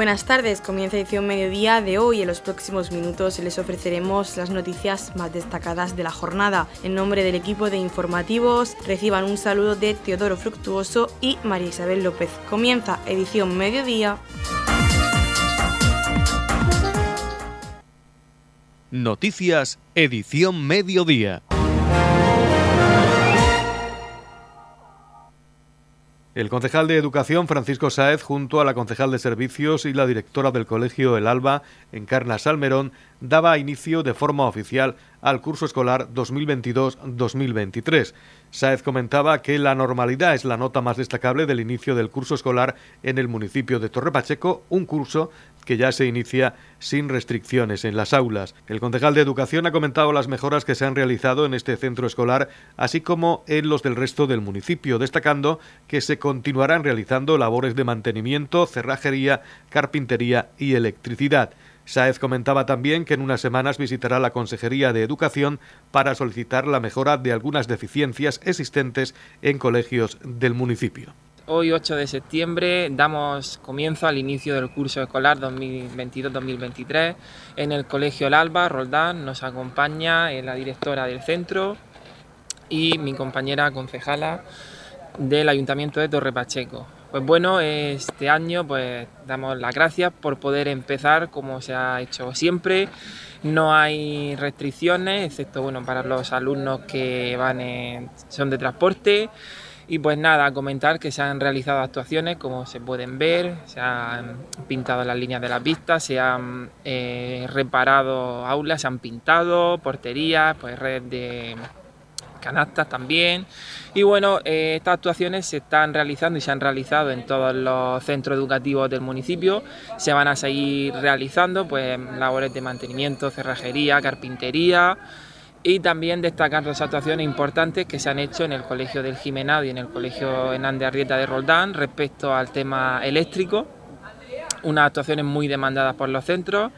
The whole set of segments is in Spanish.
Buenas tardes, comienza edición mediodía de hoy. En los próximos minutos les ofreceremos las noticias más destacadas de la jornada. En nombre del equipo de informativos, reciban un saludo de Teodoro Fructuoso y María Isabel López. Comienza edición mediodía. Noticias, edición mediodía. El concejal de Educación, Francisco Sáez, junto a la concejal de Servicios y la directora del Colegio El Alba, Encarna Salmerón, daba inicio de forma oficial al curso escolar 2022-2023. Sáez comentaba que la normalidad es la nota más destacable del inicio del curso escolar en el municipio de Torre Pacheco, un curso que ya se inicia sin restricciones en las aulas. El concejal de Educación ha comentado las mejoras que se han realizado en este centro escolar, así como en los del resto del municipio, destacando que se continuarán realizando labores de mantenimiento, cerrajería, carpintería y electricidad. Sáez comentaba también que en unas semanas visitará la Consejería de Educación para solicitar la mejora de algunas deficiencias existentes en colegios del municipio. Hoy 8 de septiembre damos comienzo al inicio del curso escolar 2022-2023 en el Colegio El Alba, Roldán. Nos acompaña eh, la directora del centro y mi compañera concejala del Ayuntamiento de Torre Pacheco. Pues bueno, este año pues damos las gracias por poder empezar como se ha hecho siempre. No hay restricciones, excepto bueno para los alumnos que van son de transporte. Y pues nada, comentar que se han realizado actuaciones como se pueden ver, se han pintado las líneas de las pistas, se han eh, reparado aulas, se han pintado porterías, pues red de canastas también. Y bueno, eh, estas actuaciones se están realizando y se han realizado en todos los centros educativos del municipio. Se van a seguir realizando pues labores de mantenimiento, cerrajería, carpintería y también destacar dos actuaciones importantes que se han hecho en el Colegio del Jimenado y en el Colegio Hernández Arrieta de Roldán respecto al tema eléctrico, unas actuaciones muy demandadas por los centros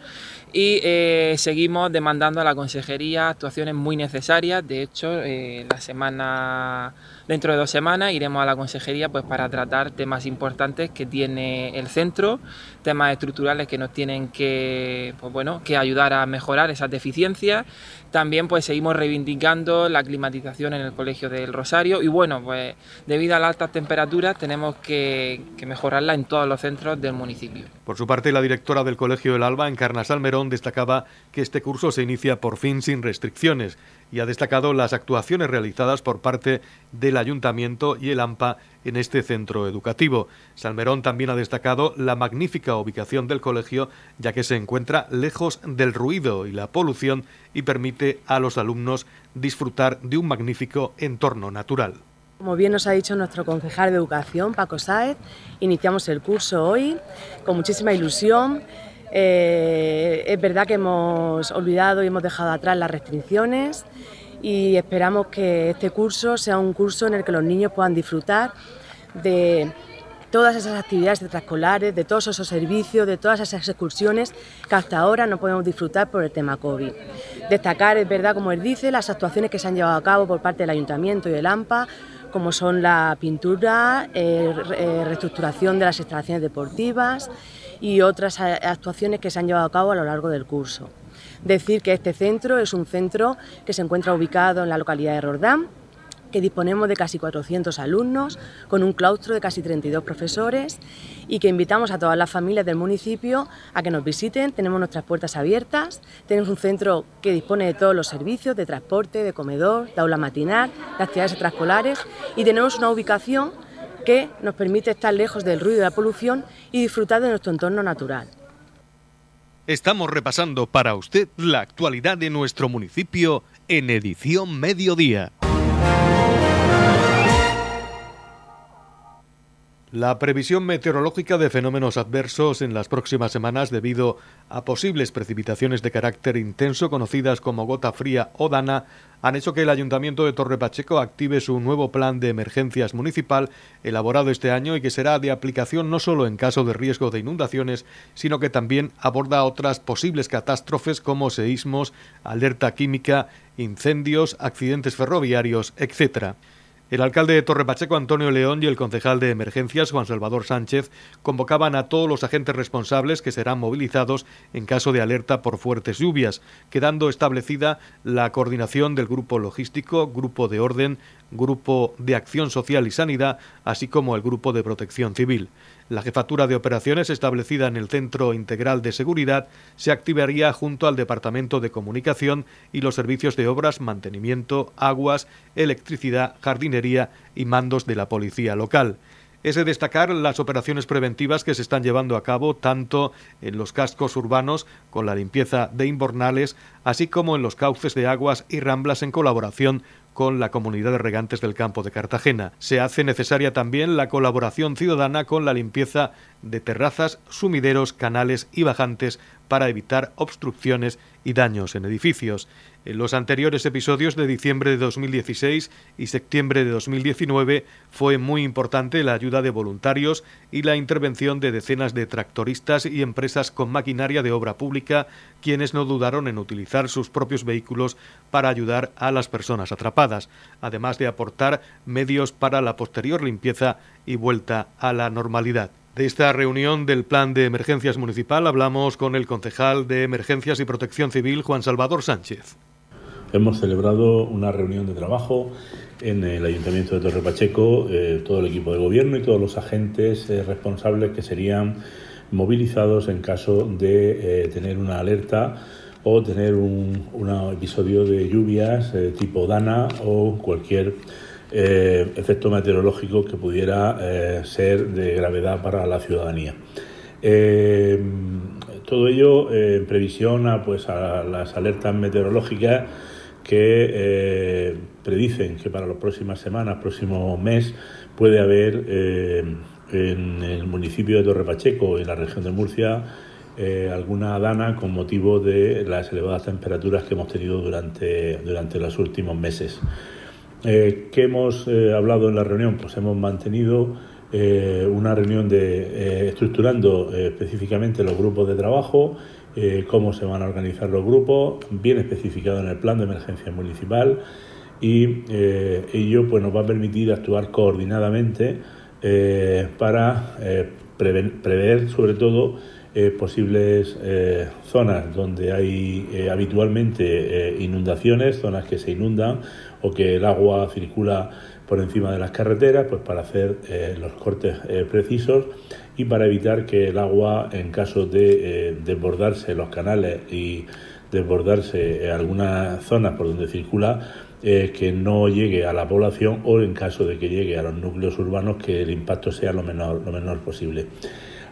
y eh, seguimos demandando a la consejería actuaciones muy necesarias. De hecho, eh, la semana, dentro de dos semanas iremos a la consejería pues, para tratar temas importantes que tiene el centro, temas estructurales que nos tienen que, pues, bueno, que ayudar a mejorar esas deficiencias también pues seguimos reivindicando la climatización en el Colegio del Rosario y bueno, pues debido a las altas temperaturas tenemos que, mejorarla en todos los centros del municipio. Por su parte, la directora del Colegio del Alba, Encarna Salmerón, destacaba que este curso se inicia por fin sin restricciones y ha destacado las actuaciones realizadas por parte del Ayuntamiento y el AMPA en este centro educativo. Salmerón también ha destacado la magnífica ubicación del colegio, ya que se encuentra lejos del ruido y la polución y permite a los alumnos disfrutar de un magnífico entorno natural. Como bien nos ha dicho nuestro concejal de Educación, Paco Sáez, iniciamos el curso hoy con muchísima ilusión. Eh, es verdad que hemos olvidado y hemos dejado atrás las restricciones y esperamos que este curso sea un curso en el que los niños puedan disfrutar de todas esas actividades extraescolares, de todos esos servicios, de todas esas excursiones que hasta ahora no podemos disfrutar por el tema COVID. Destacar, es verdad, como él dice, las actuaciones que se han llevado a cabo por parte del Ayuntamiento y del AMPA, como son la pintura, eh, eh, reestructuración de las instalaciones deportivas y otras actuaciones que se han llevado a cabo a lo largo del curso. Decir que este centro es un centro que se encuentra ubicado en la localidad de Rordán, que disponemos de casi 400 alumnos, con un claustro de casi 32 profesores y que invitamos a todas las familias del municipio a que nos visiten. Tenemos nuestras puertas abiertas, tenemos un centro que dispone de todos los servicios, de transporte, de comedor, de aula matinal, de actividades extraescolares y tenemos una ubicación que nos permite estar lejos del ruido y de la polución y disfrutar de nuestro entorno natural. Estamos repasando para usted la actualidad de nuestro municipio en edición mediodía. La previsión meteorológica de fenómenos adversos en las próximas semanas debido a posibles precipitaciones de carácter intenso conocidas como gota fría o dana han hecho que el Ayuntamiento de Torre Pacheco active su nuevo plan de emergencias municipal elaborado este año y que será de aplicación no solo en caso de riesgo de inundaciones, sino que también aborda otras posibles catástrofes como seísmos, alerta química, incendios, accidentes ferroviarios, etc. El alcalde de Torre Pacheco, Antonio León, y el concejal de emergencias, Juan Salvador Sánchez, convocaban a todos los agentes responsables que serán movilizados en caso de alerta por fuertes lluvias, quedando establecida la coordinación del grupo logístico, grupo de orden, grupo de acción social y sanidad, así como el grupo de protección civil. La jefatura de operaciones establecida en el Centro Integral de Seguridad se activaría junto al Departamento de Comunicación y los servicios de obras, mantenimiento, aguas, electricidad, jardinería y mandos de la policía local es de destacar las operaciones preventivas que se están llevando a cabo tanto en los cascos urbanos con la limpieza de inbornales, así como en los cauces de aguas y ramblas en colaboración con la comunidad de regantes del campo de Cartagena. Se hace necesaria también la colaboración ciudadana con la limpieza de terrazas, sumideros, canales y bajantes para evitar obstrucciones y daños en edificios. En los anteriores episodios de diciembre de 2016 y septiembre de 2019 fue muy importante la ayuda de voluntarios y la intervención de decenas de tractoristas y empresas con maquinaria de obra pública, quienes no dudaron en utilizar sus propios vehículos para ayudar a las personas atrapadas, además de aportar medios para la posterior limpieza y vuelta a la normalidad. De esta reunión del Plan de Emergencias Municipal hablamos con el concejal de Emergencias y Protección Civil, Juan Salvador Sánchez. Hemos celebrado una reunión de trabajo en el Ayuntamiento de Torre Pacheco, eh, todo el equipo de gobierno y todos los agentes eh, responsables que serían movilizados en caso de eh, tener una alerta o tener un, episodio de lluvias tipo Dana o cualquier efecto meteorológico que pudiera ser de gravedad para la ciudadanía. todo ello en previsión a, pues, a las alertas meteorológicas que eh, predicen que para las próximas semanas, próximo mes, puede haber eh, en el municipio de Torre Pacheco y en la región de Murcia eh, alguna dana con motivo de las elevadas temperaturas que hemos tenido durante, durante los últimos meses. ¿Qué hemos hablado en la reunión? Pues hemos mantenido una reunión de estructurando específicamente los grupos de trabajo eh, cómo se van a organizar los grupos, bien especificado en el plan de emergencia municipal y eh, ello pues, nos va a permitir actuar coordinadamente eh, para prever sobre todo posibles zonas donde hay habitualmente inundaciones, zonas que se inundan o que el agua circula por encima de las carreteras, pues para hacer los cortes precisos y para evitar que el agua, en caso de eh, desbordarse los canales y desbordarse algunas zonas por donde circula, eh, que no llegue a la población o en caso de que llegue a los núcleos urbanos, que el impacto sea lo menor, lo menor posible.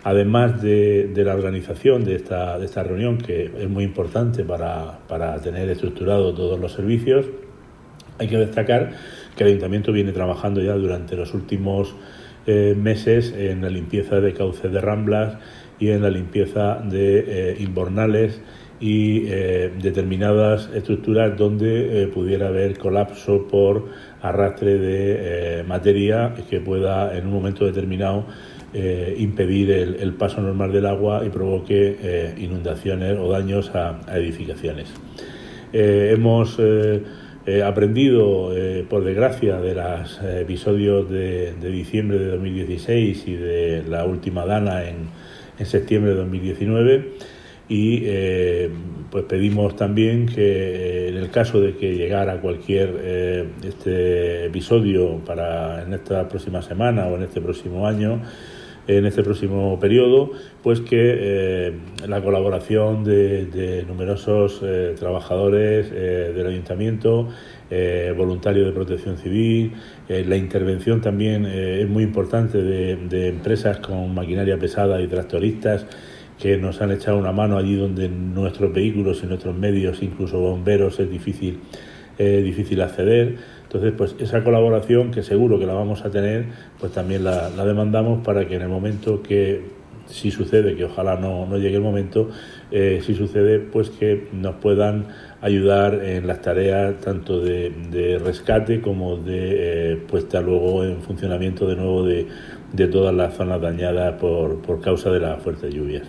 Además de, la organización de esta, de esta reunión, que es muy importante para, tener estructurado todos los servicios, hay que destacar que el Ayuntamiento viene trabajando ya durante los últimos eh, meses en la limpieza de cauces de ramblas y en la limpieza de eh, inbornales y eh, determinadas estructuras donde pudiera haber colapso por arrastre de materia que pueda en un momento determinado impedir el, paso normal del agua y provoque inundaciones o daños a, a edificaciones. hemos He aprendido, eh, por desgracia, de los eh, episodios de, diciembre de 2016 y de la última dana en, septiembre de 2019 y eh, pues pedimos también que en el caso de que llegara cualquier este episodio para en esta próxima semana o en este próximo año en este próximo periodo, pues que eh, la colaboración de, numerosos eh, trabajadores eh, del ayuntamiento, voluntarios de protección civil, la intervención también es muy importante de, empresas con maquinaria pesada y tractoristas que nos han echado una mano allí donde nuestros vehículos y nuestros medios, incluso bomberos, es difícil, difícil acceder entonces, pues esa colaboración que seguro que la vamos a tener, pues también la, demandamos para que en el momento que si sucede, que ojalá no, llegue el momento, eh, si sucede, pues que nos puedan ayudar en las tareas tanto de, rescate como de eh, puesta luego en funcionamiento de nuevo de, todas las zonas dañadas por, por causa de las fuertes lluvias.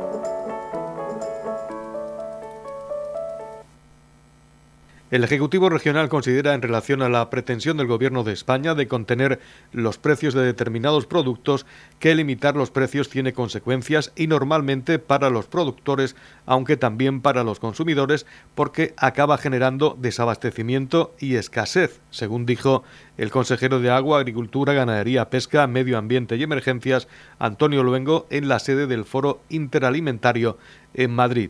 El Ejecutivo Regional considera en relación a la pretensión del Gobierno de España de contener los precios de determinados productos que limitar los precios tiene consecuencias y normalmente para los productores, aunque también para los consumidores, porque acaba generando desabastecimiento y escasez, según dijo el consejero de Agua, Agricultura, Ganadería, Pesca, Medio Ambiente y Emergencias, Antonio Luengo, en la sede del Foro Interalimentario en Madrid.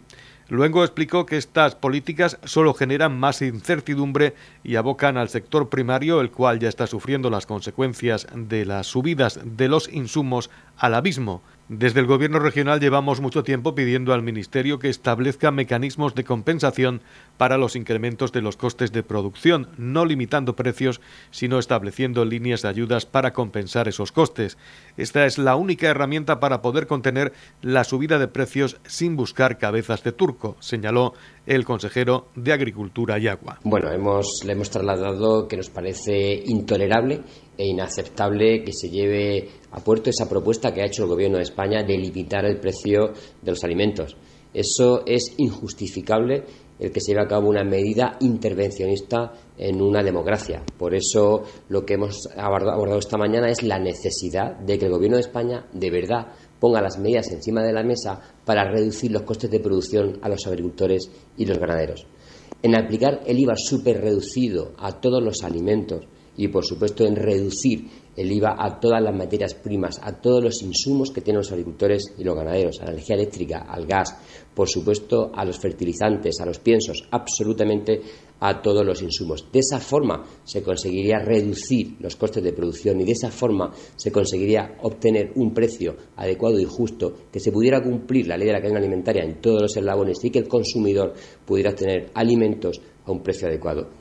Luego explicó que estas políticas solo generan más incertidumbre y abocan al sector primario, el cual ya está sufriendo las consecuencias de las subidas de los insumos al abismo. Desde el Gobierno regional llevamos mucho tiempo pidiendo al Ministerio que establezca mecanismos de compensación para los incrementos de los costes de producción, no limitando precios, sino estableciendo líneas de ayudas para compensar esos costes. Esta es la única herramienta para poder contener la subida de precios sin buscar cabezas de turco, señaló el consejero de Agricultura y Agua. Bueno, hemos, le hemos trasladado que nos parece intolerable e inaceptable que se lleve a puerto esa propuesta que ha hecho el Gobierno de España de limitar el precio de los alimentos. Eso es injustificable el que se lleve a cabo una medida intervencionista en una democracia. Por eso lo que hemos abordado esta mañana es la necesidad de que el Gobierno de España de verdad ponga las medidas encima de la mesa para reducir los costes de producción a los agricultores y los ganaderos. En aplicar el IVA súper reducido a todos los alimentos y, por supuesto, en reducir el IVA a todas las materias primas, a todos los insumos que tienen los agricultores y los ganaderos, a la energía eléctrica, al gas, por supuesto, a los fertilizantes, a los piensos, absolutamente a todos los insumos. De esa forma se conseguiría reducir los costes de producción y de esa forma se conseguiría obtener un precio adecuado y justo que se pudiera cumplir la ley de la cadena alimentaria en todos los eslabones y que el consumidor pudiera obtener alimentos a un precio adecuado.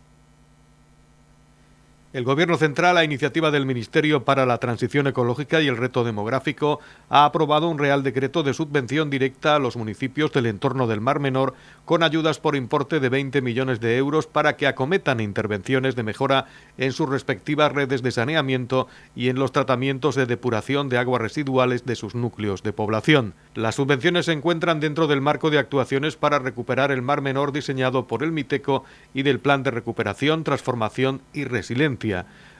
El Gobierno Central, a iniciativa del Ministerio para la Transición Ecológica y el Reto Demográfico, ha aprobado un Real Decreto de subvención directa a los municipios del entorno del Mar Menor con ayudas por importe de 20 millones de euros para que acometan intervenciones de mejora en sus respectivas redes de saneamiento y en los tratamientos de depuración de aguas residuales de sus núcleos de población. Las subvenciones se encuentran dentro del marco de actuaciones para recuperar el Mar Menor diseñado por el MITECO y del Plan de Recuperación, Transformación y Resiliencia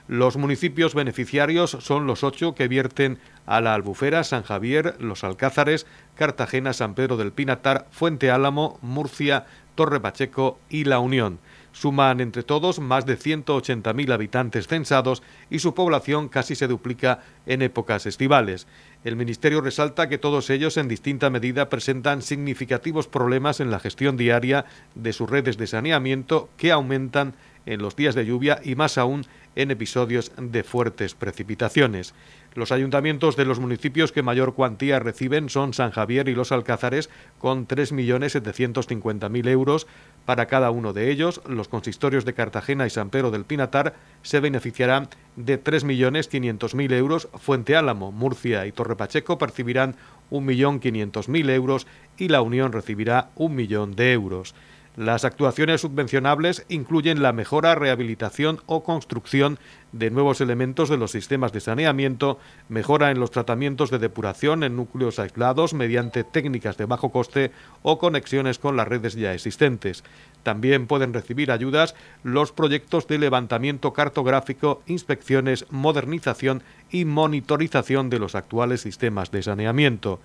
los municipios beneficiarios son los ocho que vierten a la Albufera, San Javier, Los Alcázares, Cartagena, San Pedro del Pinatar, Fuente Álamo, Murcia, Torre Pacheco y La Unión. Suman entre todos más de 180.000 habitantes censados y su población casi se duplica en épocas estivales. El Ministerio resalta que todos ellos en distinta medida presentan significativos problemas en la gestión diaria de sus redes de saneamiento que aumentan en los días de lluvia y más aún en episodios de fuertes precipitaciones. Los ayuntamientos de los municipios que mayor cuantía reciben son San Javier y Los Alcázares, con 3.750.000 euros para cada uno de ellos. Los consistorios de Cartagena y San Pedro del Pinatar se beneficiarán de 3.500.000 euros. Fuente Álamo, Murcia y Torre Pacheco percibirán 1.500.000 euros y la Unión recibirá un millón de euros. Las actuaciones subvencionables incluyen la mejora, rehabilitación o construcción de nuevos elementos de los sistemas de saneamiento, mejora en los tratamientos de depuración en núcleos aislados mediante técnicas de bajo coste o conexiones con las redes ya existentes. También pueden recibir ayudas los proyectos de levantamiento cartográfico, inspecciones, modernización y monitorización de los actuales sistemas de saneamiento.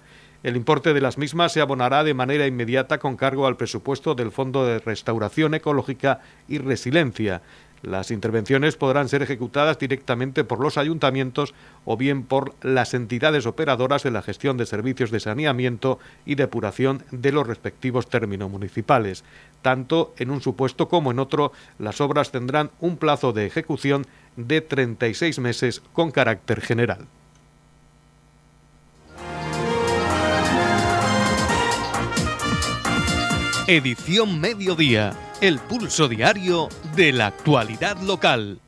El importe de las mismas se abonará de manera inmediata con cargo al presupuesto del Fondo de Restauración Ecológica y Resiliencia. Las intervenciones podrán ser ejecutadas directamente por los ayuntamientos o bien por las entidades operadoras de la gestión de servicios de saneamiento y depuración de los respectivos términos municipales. Tanto en un supuesto como en otro, las obras tendrán un plazo de ejecución de 36 meses con carácter general. Edición Mediodía el pulso diario de la actualidad local.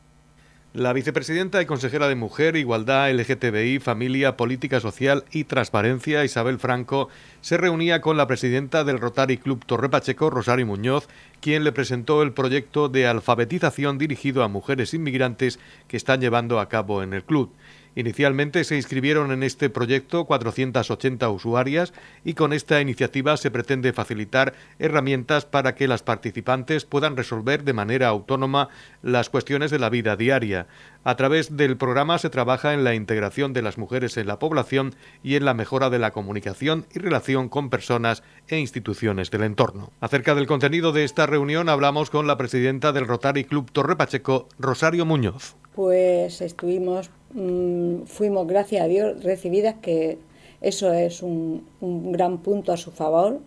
La vicepresidenta y consejera de Mujer, Igualdad, LGTBI, Familia, Política Social y Transparencia, Isabel Franco, se reunía con la presidenta del Rotary Club Torre Pacheco, Rosario Muñoz, quien le presentó el proyecto de alfabetización dirigido a mujeres inmigrantes que están llevando a cabo en el club. Inicialmente se inscribieron en este proyecto 480 usuarias y con esta iniciativa se pretende facilitar herramientas para que las participantes puedan resolver de manera autónoma las cuestiones de la vida diaria. A través del programa se trabaja en la integración de las mujeres en la población y en la mejora de la comunicación y relación con personas e instituciones del entorno. Acerca del contenido de esta reunión hablamos con la presidenta del Rotary Club Torre Pacheco, Rosario Muñoz. Pues estuvimos Mm, fuimos, gracias a Dios, recibidas, que eso es un, gran punto a su favor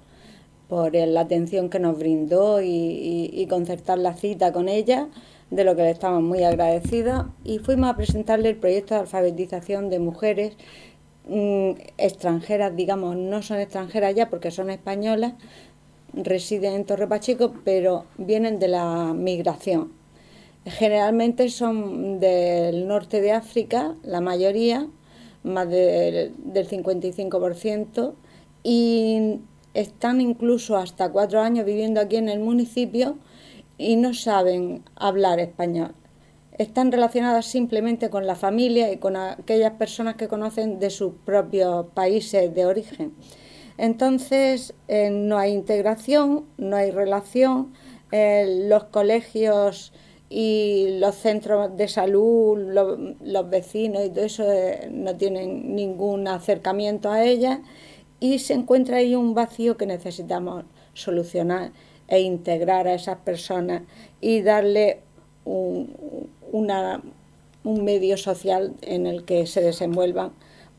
por la atención que nos brindó y, concertar la cita con ella, de lo que le estamos muy agradecidas. Y fuimos a presentarle el proyecto de alfabetización de mujeres mm, extranjeras, digamos, no son extranjeras ya porque son españolas, residen en Torre Pacheco, pero vienen de la migración Generalmente son del norte de África, la mayoría, más del 55%, y están incluso hasta cuatro años viviendo aquí en el municipio y no saben hablar español. Están relacionadas simplemente con la familia y con aquellas personas que conocen de sus propios países de origen. Entonces, eh, no hay integración, no hay relación, eh, los colegios y los centros de salud, los, vecinos y todo eso eh, no tienen ningún acercamiento a ella y se encuentra ahí un vacío que necesitamos solucionar e integrar a esas personas y darle un, una, un medio social en el que se desenvuelvan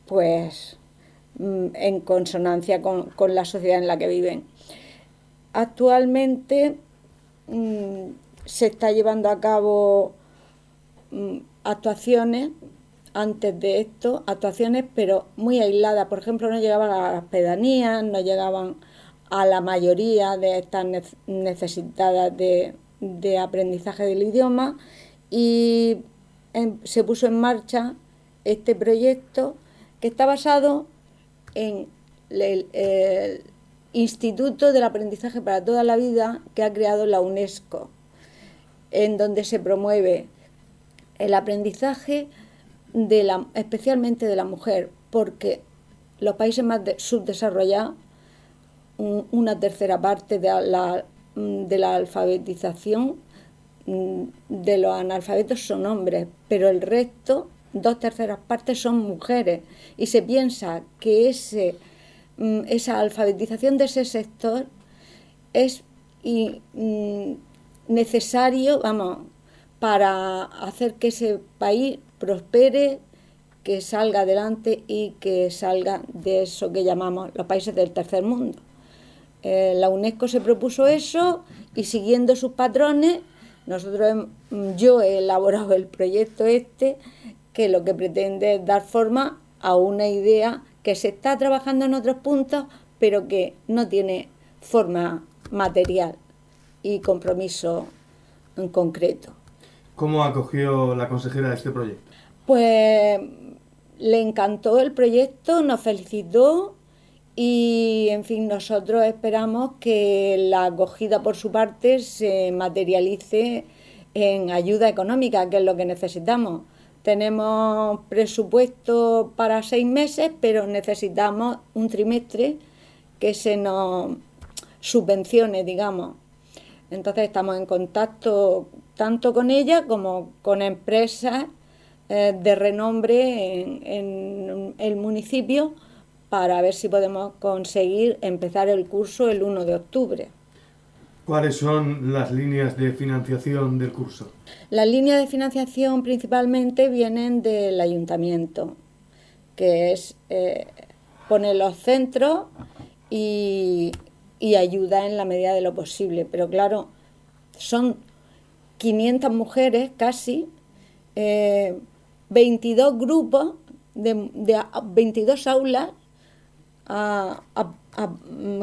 pues mm, en consonancia con, con la sociedad en la que viven. Actualmente mm, se está llevando a cabo mm, actuaciones antes de esto, actuaciones pero muy aisladas. Por ejemplo, no llegaban a las pedanías, no llegaban a la mayoría de estas necesitadas de, aprendizaje del idioma y se puso en marcha este proyecto que está basado en el Instituto del Aprendizaje para toda la Vida que ha creado la UNESCO en donde se promueve el aprendizaje de la, especialmente de la mujer, porque los países más subdesarrollados, una tercera parte de la, de la alfabetización mm, de los analfabetos son hombres, pero el resto, dos terceras partes, son mujeres. Y se piensa que ese, mm, esa alfabetización de ese sector es mm, necesario, vamos, para hacer que ese país prospere, que salga adelante y que salga de eso que llamamos los países del tercer mundo. Eh, la UNESCO se propuso eso y siguiendo sus patrones, nosotros yo he elaborado el proyecto este que lo que pretende es dar forma a una idea que se está trabajando en otros puntos, pero que no tiene forma material y compromiso en concreto. ¿Cómo acogió la consejera este proyecto? Pues le encantó el proyecto, nos felicitó y, en fin, nosotros esperamos que la acogida por su parte se materialice en ayuda económica, que es lo que necesitamos. Tenemos presupuesto para seis meses, pero necesitamos un trimestre que se nos subvencione, digamos. Entonces estamos en contacto tanto con ella como con empresas eh, de renombre en, el municipio para ver si podemos conseguir empezar el curso el 1 de octubre. ¿Cuáles son las líneas de financiación del curso? Las líneas de financiación principalmente vienen del ayuntamiento, que es eh, poner los centros y, ayuda en la medida de lo posible. Pero claro, son 500 mujeres casi, 22 eh, grupos de, 22 aulas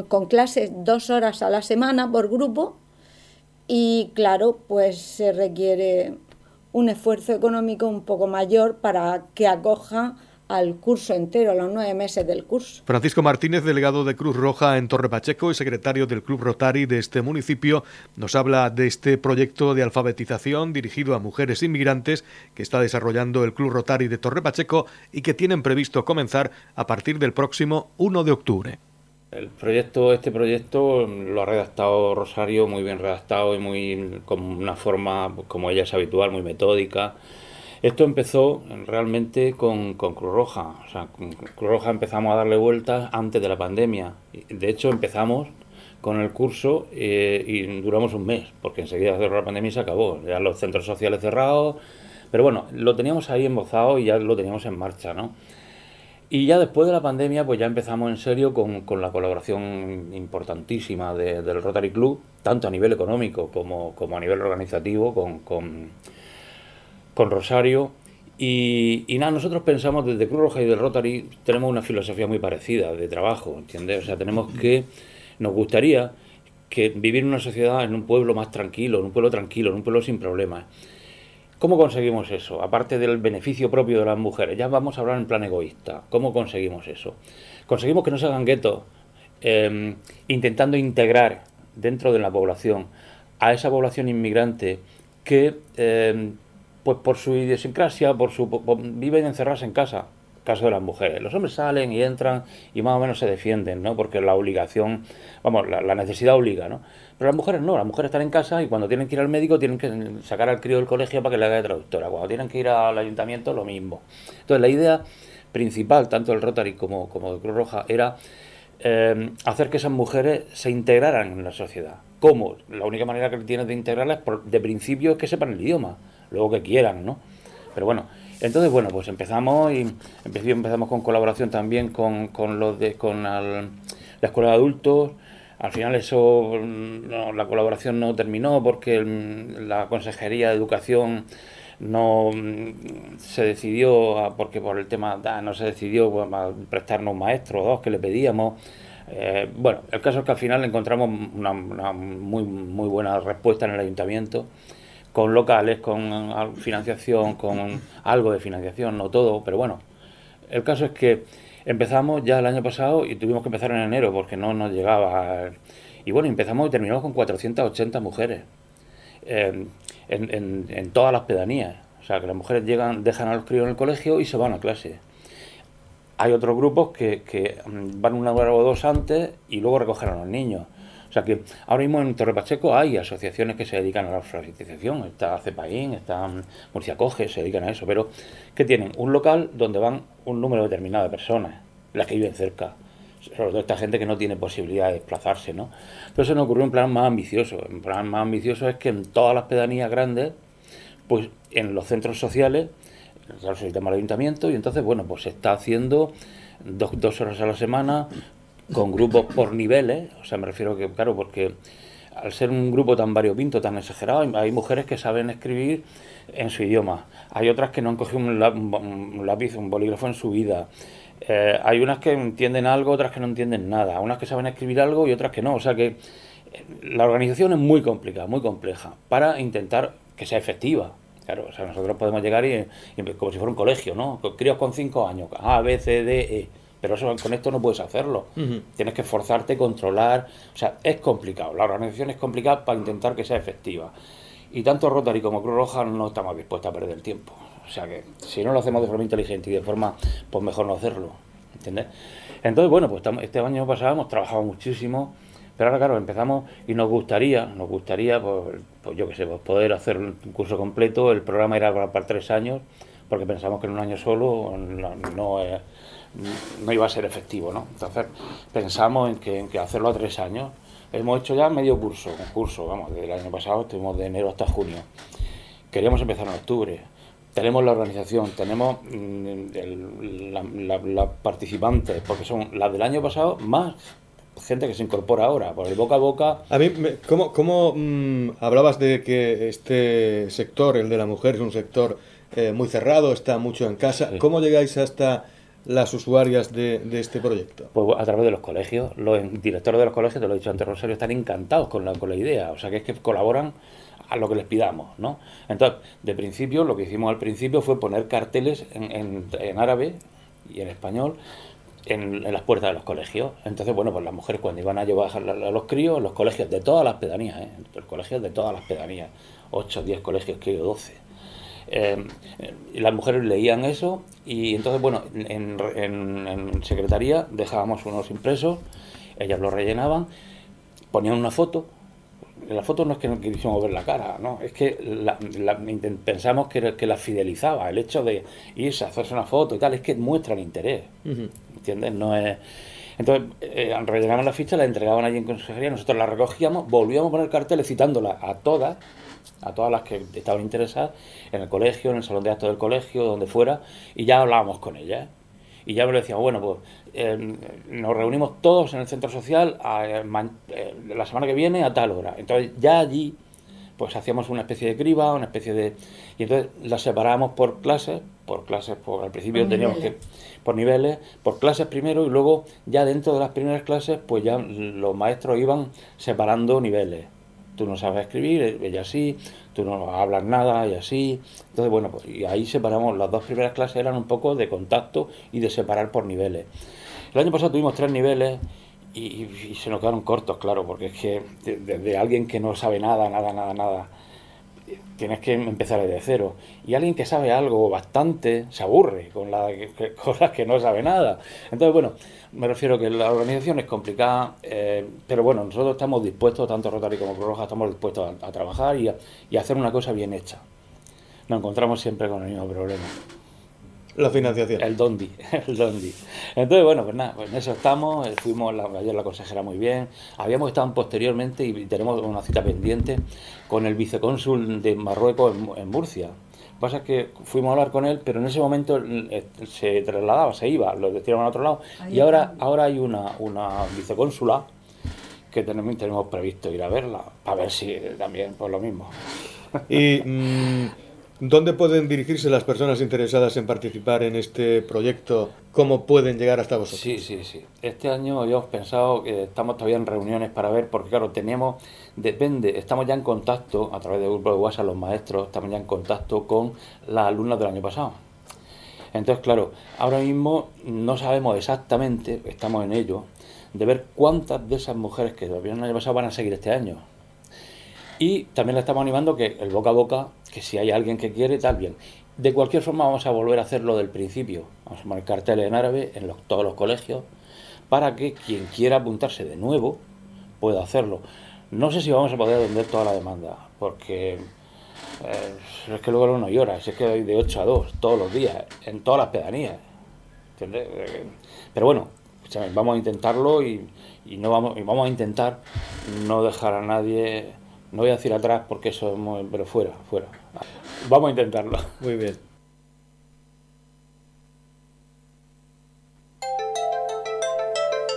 con clases dos horas a la semana por grupo y claro, pues se requiere un esfuerzo económico un poco mayor para que acoja al curso entero, los nueve meses del curso. Francisco Martínez, delegado de Cruz Roja en Torre Pacheco y secretario del Club Rotary de este municipio, nos habla de este proyecto de alfabetización dirigido a mujeres inmigrantes que está desarrollando el Club Rotary de Torre Pacheco y que tienen previsto comenzar a partir del próximo 1 de octubre. El proyecto, este proyecto lo ha redactado Rosario, muy bien redactado y muy con una forma, como ella es habitual, muy metódica. Esto empezó realmente con, Cruz Roja. O sea, con Cruz Roja empezamos a darle vueltas antes de la pandemia. De hecho, empezamos con el curso eh, y duramos un mes, porque enseguida cerró la pandemia y se acabó. Ya los centros sociales cerrados. Pero bueno, lo teníamos ahí embozado y ya lo teníamos en marcha, ¿no? Y ya después de la pandemia, pues ya empezamos en serio con, la colaboración importantísima del Rotary Club, tanto a nivel económico como, a nivel organizativo, con, con, Rosario. Y, nada, nosotros pensamos desde Cruz Roja y del Rotary, tenemos una filosofía muy parecida de trabajo, ¿entiendes? O sea, tenemos que, nos gustaría que vivir en una sociedad, en un pueblo más tranquilo, en un pueblo tranquilo, en un pueblo sin problemas. ¿Cómo conseguimos eso? Aparte del beneficio propio de las mujeres, ya vamos a hablar en plan egoísta. ¿Cómo conseguimos eso? Conseguimos que no se hagan guetos, em, intentando integrar dentro de la población a esa población inmigrante que, em, pues por su idiosincrasia, por su viven encerradas en casa, caso de las mujeres. Los hombres salen y entran y más o menos se defienden, ¿no? Porque la obligación, vamos, la, la necesidad obliga, ¿no? Pero las mujeres no, las mujeres están en casa y cuando tienen que ir al médico tienen que sacar al crío del colegio para que le haga de traductora. Cuando tienen que ir al ayuntamiento, lo mismo. Entonces, la idea principal, tanto del Rotary como, como de Cruz Roja, era eh, hacer que esas mujeres se integraran en la sociedad. ¿Cómo? La única manera que tienes de integrarlas de principio es que sepan el idioma, luego que quieran, ¿no? Pero bueno, entonces, bueno, pues empezamos y empezamos con colaboración también con, con los de, con la escuela de adultos, al final eso, mm, la colaboración no terminó porque la Consejería de Educación no mm, se decidió, porque por el tema no se decidió prestarnos un maestro o dos que le pedíamos. Eh, bueno, el caso es que al final encontramos una, muy, muy buena respuesta en el ayuntamiento, con locales, con financiación, con algo de financiación, no todo, pero bueno, el caso es que Empezamos ya el año pasado y tuvimos que empezar en enero porque no nos llegaba. Y bueno, empezamos y terminamos con 480 mujeres em, en, todas las pedanías. O sea, que las mujeres llegan, dejan a los críos en el colegio y se van a clase. Hay otros grupos que, que mm, van una hora o dos antes y luego recogen a los niños. O sea que ahora mismo en Torre Pacheco hay asociaciones que se dedican a la alfabetización. Está CEPAIN, está Murcia Coge, se dedican a eso. Pero que tienen un local donde van un número determinado de personas, las que viven cerca. Sobre todo esta gente que no tiene posibilidad de desplazarse, ¿no? Entonces se nos ocurrió un plan más ambicioso. Un plan más ambicioso es que en todas las pedanías grandes, pues en los centros sociales, claro, se llama ayuntamiento, y entonces, bueno, pues se está haciendo dos horas a la semana, con grupos por niveles, o sea, me refiero que, claro, porque al ser un grupo tan variopinto, tan exagerado, hay mujeres que saben escribir en su idioma, hay otras que no han cogido un lápiz, un bolígrafo en su vida, eh, hay unas que entienden algo, otras que no entienden nada, unas que saben escribir algo y otras que no, o sea que eh, la organización es muy complicada, muy compleja, para intentar que sea efectiva. Claro, o sea, nosotros podemos llegar y, como si fuera un colegio, ¿no? Críos con cinco años, A, B, C, D, E pero eso con esto no puedes hacerlo. Tienes que esforzarte, controlar, o sea, es complicado. La organización es complicada para intentar que sea efectiva. Y tanto Rotary como Cruz Roja no estamos dispuestos a perder el tiempo. O sea que si no lo hacemos de forma inteligente y de forma, pues mejor no hacerlo. ¿Entiendes? Entonces, bueno, pues este año pasado hemos trabajado muchísimo, pero ahora, claro, empezamos y nos gustaría, nos gustaría, pues, pues yo qué sé, pues poder hacer un curso completo. El programa era para, tres años, porque pensamos que en un año solo no, no es no iba a ser efectivo, ¿no? Entonces pensamos en que, en que hacerlo a tres años. Hemos hecho ya medio curso, un curso, vamos, desde el año pasado estuvimos de enero hasta junio. Queríamos empezar en octubre. Tenemos la organización, tenemos mm, las participantes, porque son las del año pasado más gente que se incorpora ahora, por el boca a boca. A mí, ¿cómo, cómo mm, hablabas de que este sector, el de la mujer, es un sector eh, muy cerrado, está mucho en casa? ¿Cómo llegáis hasta las usuarias de, este proyecto? Pues a través de los colegios. Los directores de los colegios, te lo he dicho antes, Rosario, están encantados con la, con la idea. O sea, que es que colaboran a lo que les pidamos, ¿no? Entonces, de principio, lo que hicimos al principio fue poner carteles en, en árabe y en español en, las puertas de los colegios. Entonces, bueno, pues las mujeres cuando iban a llevar a los críos, los colegios de todas las pedanías, ¿eh? los colegios de todas las pedanías, 8, 10 colegios, creo, 12. Eh, y las mujeres leían eso y entonces, bueno, en, en, secretaría dejábamos unos impresos, ellas lo rellenaban, ponían una foto, la foto no es que no quisiéramos ver la cara, no, es que pensamos que, que la fidelizaba, el hecho de irse a hacerse una foto y tal, es que muestran interés. ¿entiendes? No es... Entonces, eh, rellenaban la ficha, la entregaban allí en consejería, nosotros la recogíamos, volvíamos a poner carteles citándola a todas, a todas las que estaban interesadas, en el colegio, en el salón de actos del colegio, donde fuera, y ya hablábamos con ellas. Y ya me lo decíamos, bueno, pues eh, nos reunimos todos en el centro social eh, la semana que viene a tal hora. Entonces, ya allí, pues hacíamos una especie de criba, una especie de... Y entonces las separábamos por clases, por clases, por al principio teníamos que por niveles, por clases primero y luego ya dentro de las primeras clases pues ya los maestros iban separando niveles. Tú no sabes escribir, ella sí, tú no hablas nada, y así. Entonces, bueno, pues y ahí separamos, las dos primeras clases eran un poco de contacto y de separar por niveles. El año pasado tuvimos tres niveles y, se nos quedaron cortos, claro, porque es que desde alguien que no sabe nada, nada, nada, nada, tienes que empezar desde cero. Y alguien que sabe algo bastante se aburre con las cosas que no sabe nada. Entonces, bueno, me refiero que la organización es complicada, eh, pero bueno, nosotros estamos dispuestos, tanto Rotary como Cruz estamos dispuestos a, trabajar y y a hacer una cosa bien hecha. Nos encontramos siempre con el mismo problema. La financiación. El Dondi, el Dondi. Entonces, bueno, pues nada, pues en eso estamos, eh, fuimos la, ayer la consejera muy bien, habíamos estado posteriormente y tenemos una cita pendiente con el vicecónsul de Marruecos en, Murcia. Lo que pasa es que fuimos a hablar con él, pero en ese momento eh, se trasladaba, se iba, lo destinaban a otro lado. y ahora, ahora hay una, una vicecónsula que tenemos, tenemos previsto ir a verla, para ver si también pues lo mismo. Y mm, ¿Dónde pueden dirigirse las personas interesadas en participar en este proyecto? ¿Cómo pueden llegar hasta vosotros? Sí, sí, sí. Este año habíamos pensado que estamos todavía en reuniones para ver, porque claro, tenemos, depende, estamos ya en contacto a través del grupo de WhatsApp, los maestros, estamos ya en contacto con las alumnas del año pasado. Entonces, claro, ahora mismo no sabemos exactamente, estamos en ello, de ver cuántas de esas mujeres que todavía el año pasado van a seguir este año. Y también le estamos animando que el boca a boca, que si hay alguien que quiere, tal bien. De cualquier forma vamos a volver a hacerlo del principio. Vamos a poner carteles en árabe en todos los colegios para que quien quiera apuntarse de nuevo pueda hacerlo. No sé si vamos a poder vender toda la demanda, porque eh, es que luego no llora, es que hay de 8 a 2 todos los días, en todas las pedanías. ¿entiendes? Eh, pero bueno, vamos a intentarlo y, no vamos, y vamos a intentar no dejar a nadie no voy a decir atrás porque eso es muy... pero fuera, fuera. Vamos a intentarlo. Muy bien.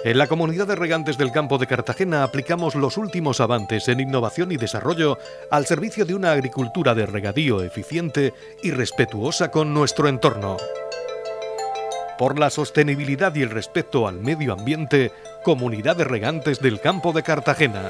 En la comunidad de regantes del campo de Cartagena aplicamos los últimos avances en innovación y desarrollo al servicio de una agricultura de regadío eficiente y respetuosa con nuestro entorno. Por la sostenibilidad y el respeto al medio ambiente, Comunidad de Regantes del Campo de Cartagena.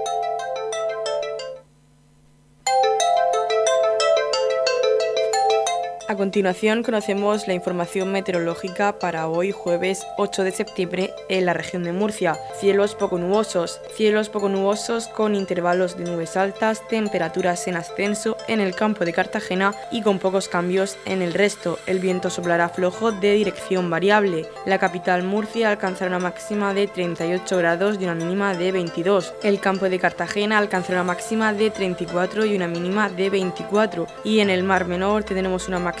A continuación conocemos la información meteorológica para hoy jueves 8 de septiembre en la región de Murcia. Cielos poco nubosos, cielos poco nubosos con intervalos de nubes altas, temperaturas en ascenso en el campo de Cartagena y con pocos cambios en el resto. El viento soplará flojo de dirección variable. La capital Murcia alcanzará una máxima de 38 grados y una mínima de 22. El campo de Cartagena alcanzará una máxima de 34 y una mínima de 24. Y en el Mar Menor tendremos una máxima